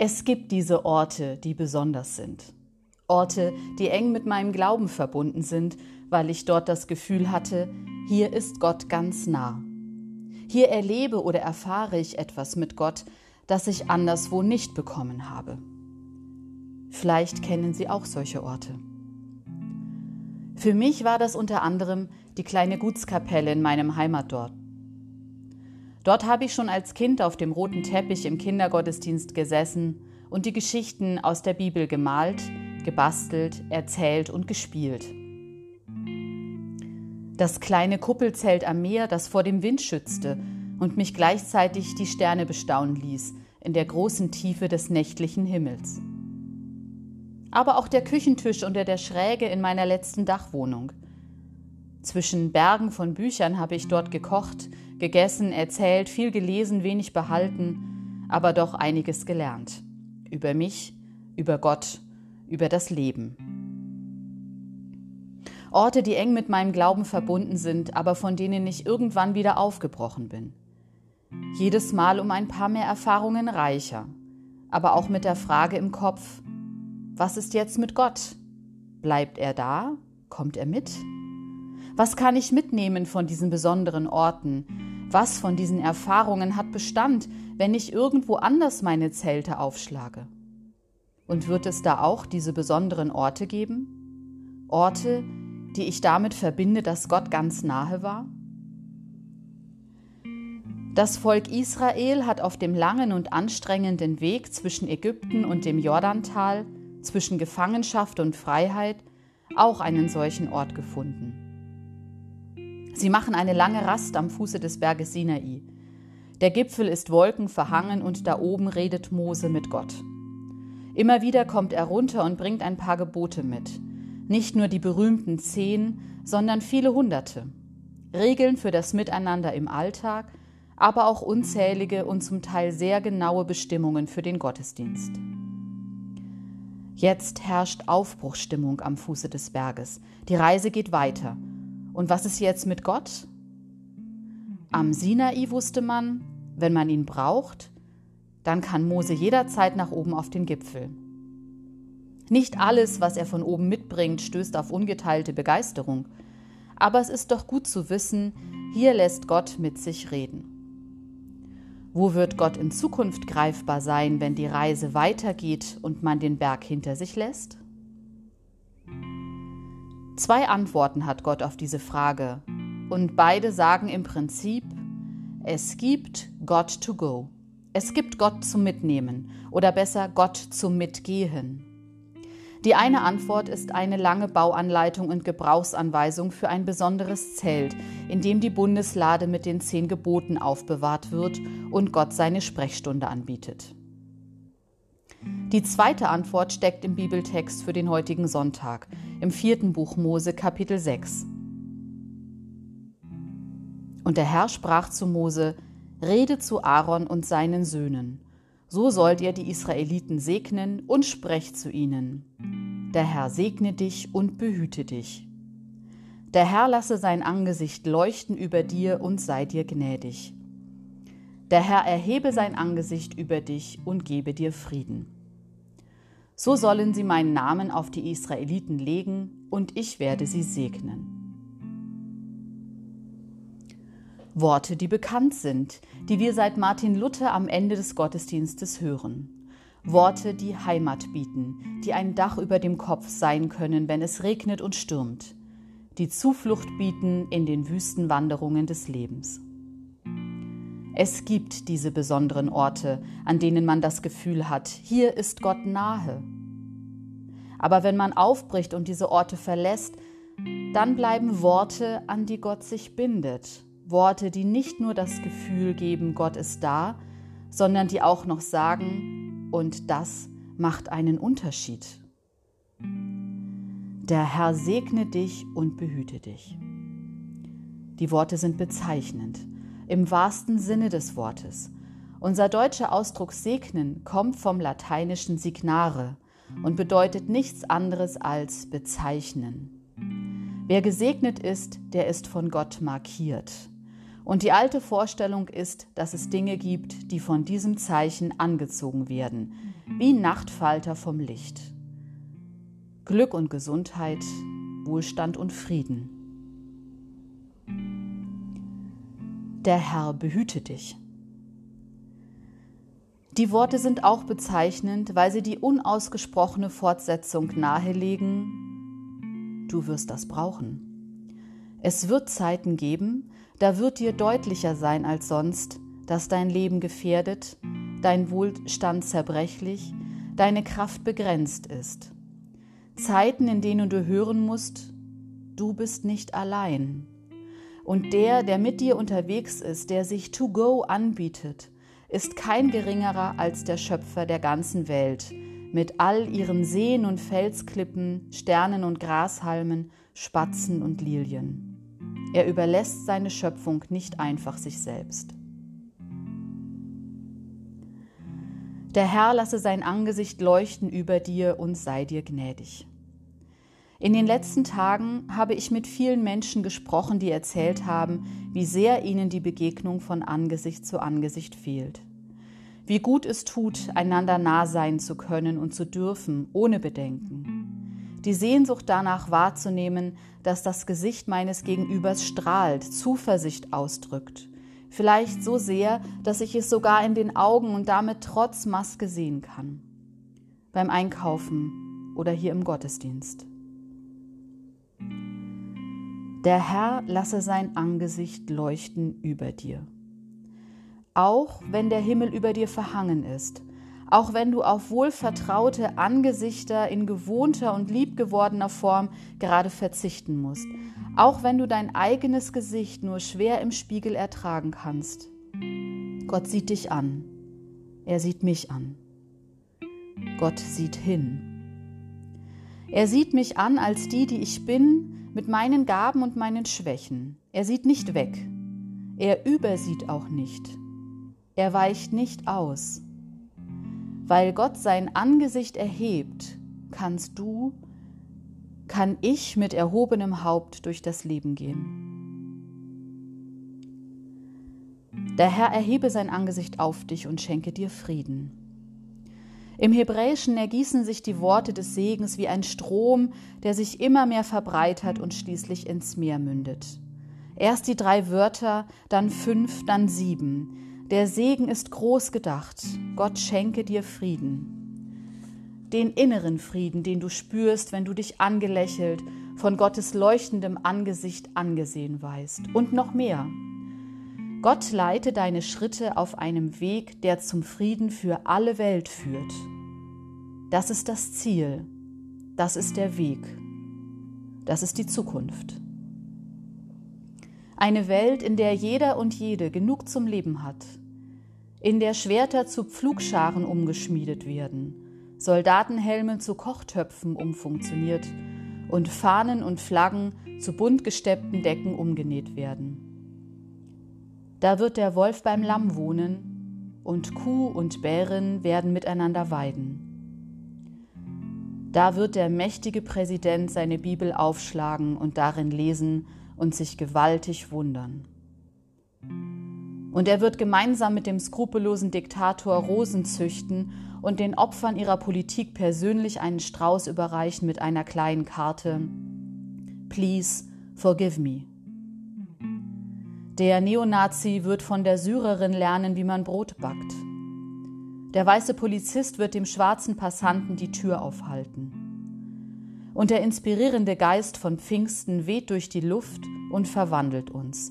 Es gibt diese Orte, die besonders sind. Orte, die eng mit meinem Glauben verbunden sind, weil ich dort das Gefühl hatte, hier ist Gott ganz nah. Hier erlebe oder erfahre ich etwas mit Gott, das ich anderswo nicht bekommen habe. Vielleicht kennen Sie auch solche Orte. Für mich war das unter anderem die kleine Gutskapelle in meinem Heimatdorf. Dort habe ich schon als Kind auf dem roten Teppich im Kindergottesdienst gesessen und die Geschichten aus der Bibel gemalt, gebastelt, erzählt und gespielt. Das kleine Kuppelzelt am Meer, das vor dem Wind schützte und mich gleichzeitig die Sterne bestaunen ließ in der großen Tiefe des nächtlichen Himmels. Aber auch der Küchentisch unter der Schräge in meiner letzten Dachwohnung. Zwischen Bergen von Büchern habe ich dort gekocht, gegessen, erzählt, viel gelesen, wenig behalten, aber doch einiges gelernt. Über mich, über Gott, über das Leben. Orte, die eng mit meinem Glauben verbunden sind, aber von denen ich irgendwann wieder aufgebrochen bin. Jedes Mal um ein paar mehr Erfahrungen reicher, aber auch mit der Frage im Kopf, was ist jetzt mit Gott? Bleibt er da? Kommt er mit? Was kann ich mitnehmen von diesen besonderen Orten? Was von diesen Erfahrungen hat Bestand, wenn ich irgendwo anders meine Zelte aufschlage? Und wird es da auch diese besonderen Orte geben? Orte, die ich damit verbinde, dass Gott ganz nahe war? Das Volk Israel hat auf dem langen und anstrengenden Weg zwischen Ägypten und dem Jordantal, zwischen Gefangenschaft und Freiheit, auch einen solchen Ort gefunden. Sie machen eine lange Rast am Fuße des Berges Sinai. Der Gipfel ist wolkenverhangen und da oben redet Mose mit Gott. Immer wieder kommt er runter und bringt ein paar Gebote mit. Nicht nur die berühmten zehn, sondern viele hunderte. Regeln für das Miteinander im Alltag, aber auch unzählige und zum Teil sehr genaue Bestimmungen für den Gottesdienst. Jetzt herrscht Aufbruchstimmung am Fuße des Berges. Die Reise geht weiter und was ist jetzt mit Gott? Am Sinai wusste man, wenn man ihn braucht, dann kann Mose jederzeit nach oben auf den Gipfel. Nicht alles, was er von oben mitbringt, stößt auf ungeteilte Begeisterung, aber es ist doch gut zu wissen, hier lässt Gott mit sich reden. Wo wird Gott in Zukunft greifbar sein, wenn die Reise weitergeht und man den Berg hinter sich lässt? Zwei Antworten hat Gott auf diese Frage und beide sagen im Prinzip, es gibt Gott to go. Es gibt Gott zum Mitnehmen oder besser Gott zum Mitgehen. Die eine Antwort ist eine lange Bauanleitung und Gebrauchsanweisung für ein besonderes Zelt, in dem die Bundeslade mit den zehn Geboten aufbewahrt wird und Gott seine Sprechstunde anbietet. Die zweite Antwort steckt im Bibeltext für den heutigen Sonntag, im vierten Buch Mose Kapitel 6. Und der Herr sprach zu Mose, Rede zu Aaron und seinen Söhnen, so sollt ihr die Israeliten segnen und sprecht zu ihnen. Der Herr segne dich und behüte dich. Der Herr lasse sein Angesicht leuchten über dir und sei dir gnädig. Der Herr erhebe sein Angesicht über dich und gebe dir Frieden. So sollen sie meinen Namen auf die Israeliten legen, und ich werde sie segnen. Worte, die bekannt sind, die wir seit Martin Luther am Ende des Gottesdienstes hören. Worte, die Heimat bieten, die ein Dach über dem Kopf sein können, wenn es regnet und stürmt, die Zuflucht bieten in den Wüstenwanderungen des Lebens. Es gibt diese besonderen Orte, an denen man das Gefühl hat, hier ist Gott nahe. Aber wenn man aufbricht und diese Orte verlässt, dann bleiben Worte, an die Gott sich bindet. Worte, die nicht nur das Gefühl geben, Gott ist da, sondern die auch noch sagen, und das macht einen Unterschied. Der Herr segne dich und behüte dich. Die Worte sind bezeichnend im wahrsten Sinne des Wortes. Unser deutscher Ausdruck segnen kommt vom lateinischen signare und bedeutet nichts anderes als bezeichnen. Wer gesegnet ist, der ist von Gott markiert. Und die alte Vorstellung ist, dass es Dinge gibt, die von diesem Zeichen angezogen werden, wie Nachtfalter vom Licht. Glück und Gesundheit, Wohlstand und Frieden. Der Herr behüte dich. Die Worte sind auch bezeichnend, weil sie die unausgesprochene Fortsetzung nahelegen. Du wirst das brauchen. Es wird Zeiten geben, da wird dir deutlicher sein als sonst, dass dein Leben gefährdet, dein Wohlstand zerbrechlich, deine Kraft begrenzt ist. Zeiten, in denen du hören musst, du bist nicht allein. Und der, der mit dir unterwegs ist, der sich to go anbietet, ist kein geringerer als der Schöpfer der ganzen Welt, mit all ihren Seen und Felsklippen, Sternen und Grashalmen, Spatzen und Lilien. Er überlässt seine Schöpfung nicht einfach sich selbst. Der Herr lasse sein Angesicht leuchten über dir und sei dir gnädig. In den letzten Tagen habe ich mit vielen Menschen gesprochen, die erzählt haben, wie sehr ihnen die Begegnung von Angesicht zu Angesicht fehlt. Wie gut es tut, einander nah sein zu können und zu dürfen, ohne Bedenken die Sehnsucht danach wahrzunehmen, dass das Gesicht meines Gegenübers strahlt, Zuversicht ausdrückt. Vielleicht so sehr, dass ich es sogar in den Augen und damit trotz Maske sehen kann. Beim Einkaufen oder hier im Gottesdienst. Der Herr lasse sein Angesicht leuchten über dir. Auch wenn der Himmel über dir verhangen ist, auch wenn du auf wohlvertraute Angesichter in gewohnter und liebgewordener Form gerade verzichten musst, auch wenn du dein eigenes Gesicht nur schwer im Spiegel ertragen kannst. Gott sieht dich an, er sieht mich an. Gott sieht hin. Er sieht mich an als die, die ich bin, mit meinen Gaben und meinen Schwächen. Er sieht nicht weg. Er übersieht auch nicht. Er weicht nicht aus. Weil Gott sein Angesicht erhebt, kannst du, kann ich mit erhobenem Haupt durch das Leben gehen. Der Herr erhebe sein Angesicht auf dich und schenke dir Frieden. Im Hebräischen ergießen sich die Worte des Segens wie ein Strom, der sich immer mehr verbreitert und schließlich ins Meer mündet. Erst die drei Wörter, dann fünf, dann sieben. Der Segen ist groß gedacht. Gott schenke dir Frieden. Den inneren Frieden, den du spürst, wenn du dich angelächelt, von Gottes leuchtendem Angesicht angesehen weißt. Und noch mehr. Gott leite deine Schritte auf einem Weg, der zum Frieden für alle Welt führt. Das ist das Ziel. Das ist der Weg. Das ist die Zukunft. Eine Welt, in der jeder und jede genug zum Leben hat, in der Schwerter zu Pflugscharen umgeschmiedet werden, Soldatenhelme zu Kochtöpfen umfunktioniert und Fahnen und Flaggen zu bunt gesteppten Decken umgenäht werden. Da wird der Wolf beim Lamm wohnen und Kuh und Bärin werden miteinander weiden. Da wird der mächtige Präsident seine Bibel aufschlagen und darin lesen, und sich gewaltig wundern. Und er wird gemeinsam mit dem skrupellosen Diktator Rosen züchten und den Opfern ihrer Politik persönlich einen Strauß überreichen mit einer kleinen Karte. Please forgive me. Der Neonazi wird von der Syrerin lernen, wie man Brot backt. Der weiße Polizist wird dem schwarzen Passanten die Tür aufhalten und der inspirierende Geist von Pfingsten weht durch die Luft und verwandelt uns.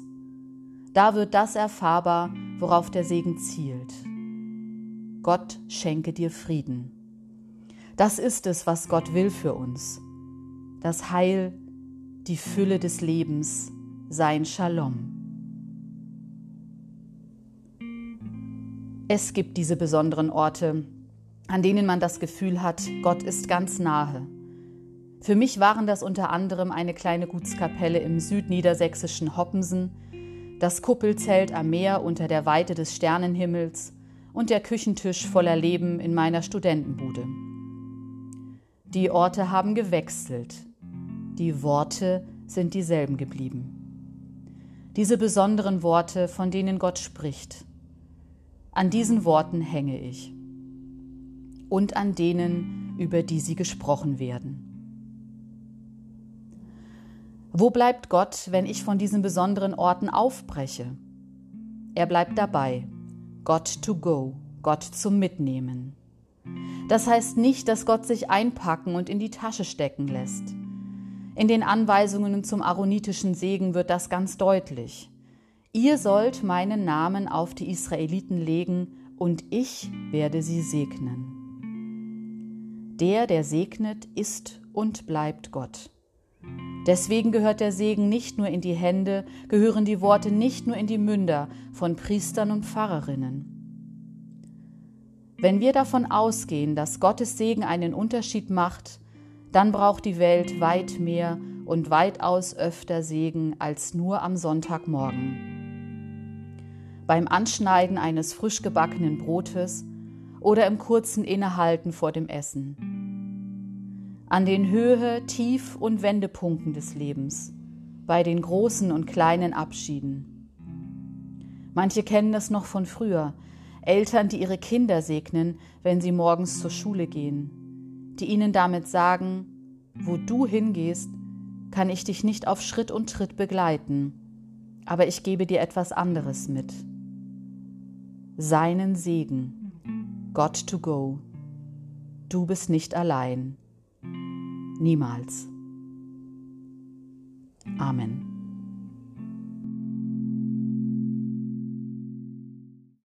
Da wird das erfahrbar, worauf der Segen zielt. Gott schenke dir Frieden. Das ist es, was Gott will für uns. Das Heil, die Fülle des Lebens, sein Shalom. Es gibt diese besonderen Orte, an denen man das Gefühl hat, Gott ist ganz nahe. Für mich waren das unter anderem eine kleine Gutskapelle im südniedersächsischen Hoppensen, das Kuppelzelt am Meer unter der Weite des Sternenhimmels und der Küchentisch voller Leben in meiner Studentenbude. Die Orte haben gewechselt, die Worte sind dieselben geblieben. diese besonderen Worte, von denen Gott spricht. An diesen Worten hänge ich und an denen, über die sie gesprochen werden. Wo bleibt Gott, wenn ich von diesen besonderen Orten aufbreche? Er bleibt dabei. Gott to go, Gott zum Mitnehmen. Das heißt nicht, dass Gott sich einpacken und in die Tasche stecken lässt. In den Anweisungen zum aaronitischen Segen wird das ganz deutlich. Ihr sollt meinen Namen auf die Israeliten legen, und ich werde sie segnen. Der, der segnet, ist und bleibt Gott. Deswegen gehört der Segen nicht nur in die Hände, gehören die Worte nicht nur in die Münder von Priestern und Pfarrerinnen. Wenn wir davon ausgehen, dass Gottes Segen einen Unterschied macht, dann braucht die Welt weit mehr und weitaus öfter Segen als nur am Sonntagmorgen. Beim Anschneiden eines frisch gebackenen Brotes oder im kurzen Innehalten vor dem Essen an den Höhe, Tief und Wendepunkten des Lebens, bei den großen und kleinen Abschieden. Manche kennen das noch von früher, Eltern, die ihre Kinder segnen, wenn sie morgens zur Schule gehen, die ihnen damit sagen, wo du hingehst, kann ich dich nicht auf Schritt und Tritt begleiten, aber ich gebe dir etwas anderes mit. Seinen Segen, God to go. Du bist nicht allein. Niemals. Amen.